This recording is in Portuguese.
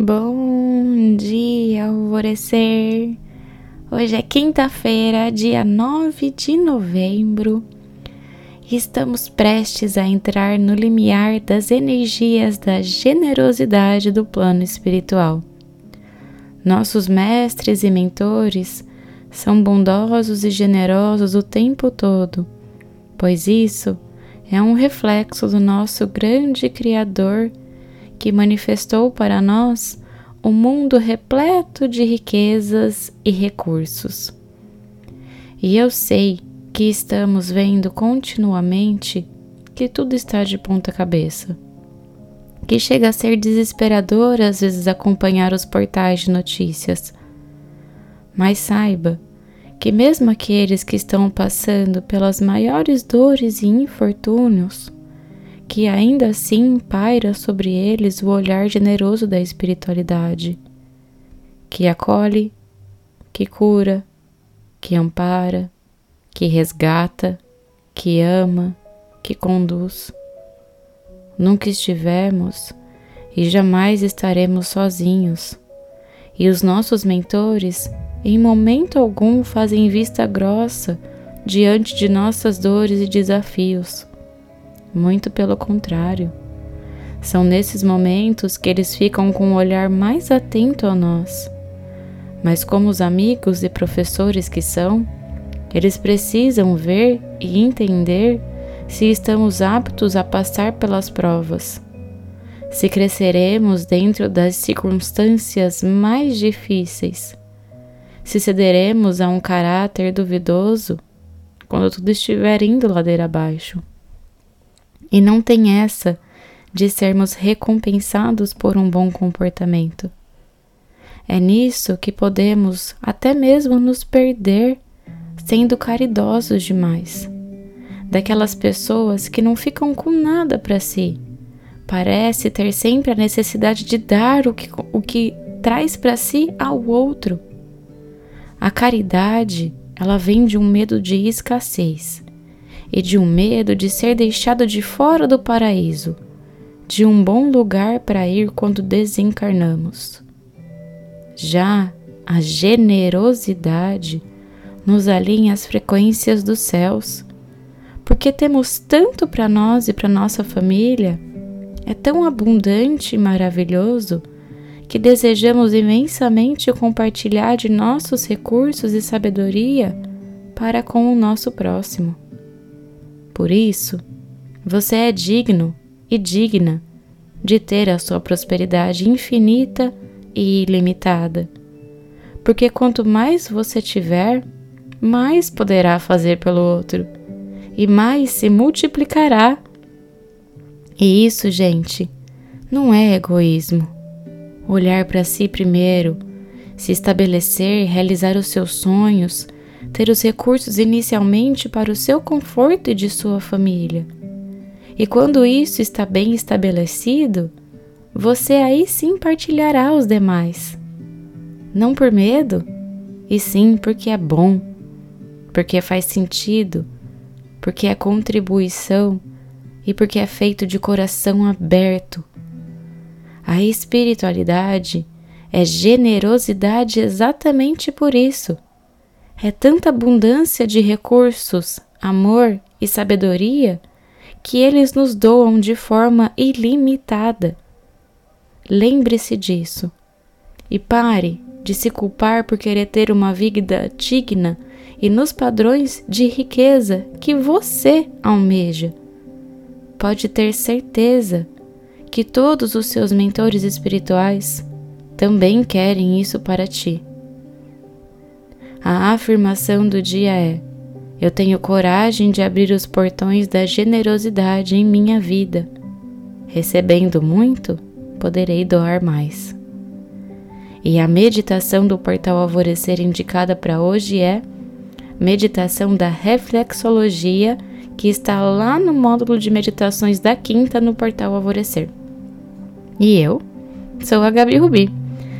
Bom dia, alvorecer! Hoje é quinta-feira, dia 9 de novembro, e estamos prestes a entrar no limiar das energias da generosidade do plano espiritual. Nossos mestres e mentores são bondosos e generosos o tempo todo, pois isso é um reflexo do nosso grande Criador que manifestou para nós um mundo repleto de riquezas e recursos. E eu sei que estamos vendo continuamente que tudo está de ponta cabeça. Que chega a ser desesperador às vezes acompanhar os portais de notícias. Mas saiba que, mesmo aqueles que estão passando pelas maiores dores e infortúnios, que ainda assim paira sobre eles o olhar generoso da espiritualidade, que acolhe, que cura, que ampara, que resgata, que ama, que conduz. Nunca estivemos e jamais estaremos sozinhos, e os nossos mentores em momento algum fazem vista grossa diante de nossas dores e desafios muito pelo contrário. São nesses momentos que eles ficam com um olhar mais atento a nós. Mas, como os amigos e professores que são, eles precisam ver e entender se estamos aptos a passar pelas provas, se cresceremos dentro das circunstâncias mais difíceis, se cederemos a um caráter duvidoso quando tudo estiver indo ladeira abaixo. E não tem essa de sermos recompensados por um bom comportamento. É nisso que podemos até mesmo nos perder sendo caridosos demais. Daquelas pessoas que não ficam com nada para si. Parece ter sempre a necessidade de dar o que, o que traz para si ao outro. A caridade, ela vem de um medo de escassez e de um medo de ser deixado de fora do paraíso, de um bom lugar para ir quando desencarnamos. Já a generosidade nos alinha às frequências dos céus, porque temos tanto para nós e para nossa família, é tão abundante e maravilhoso que desejamos imensamente compartilhar de nossos recursos e sabedoria para com o nosso próximo. Por isso, você é digno e digna de ter a sua prosperidade infinita e ilimitada. Porque quanto mais você tiver, mais poderá fazer pelo outro e mais se multiplicará. E isso, gente, não é egoísmo. Olhar para si primeiro, se estabelecer, realizar os seus sonhos ter os recursos inicialmente para o seu conforto e de sua família. E quando isso está bem estabelecido, você aí sim partilhará os demais. Não por medo, e sim porque é bom, porque faz sentido, porque é contribuição e porque é feito de coração aberto. A espiritualidade é generosidade exatamente por isso é tanta abundância de recursos, amor e sabedoria que eles nos doam de forma ilimitada. Lembre-se disso e pare de se culpar por querer ter uma vida digna e nos padrões de riqueza que você almeja. Pode ter certeza que todos os seus mentores espirituais também querem isso para ti. A afirmação do dia é: Eu tenho coragem de abrir os portões da generosidade em minha vida. Recebendo muito, poderei doar mais. E a meditação do portal Alvorecer indicada para hoje é meditação da reflexologia, que está lá no módulo de meditações da quinta no portal Alvorecer. E eu sou a Gabi Rubi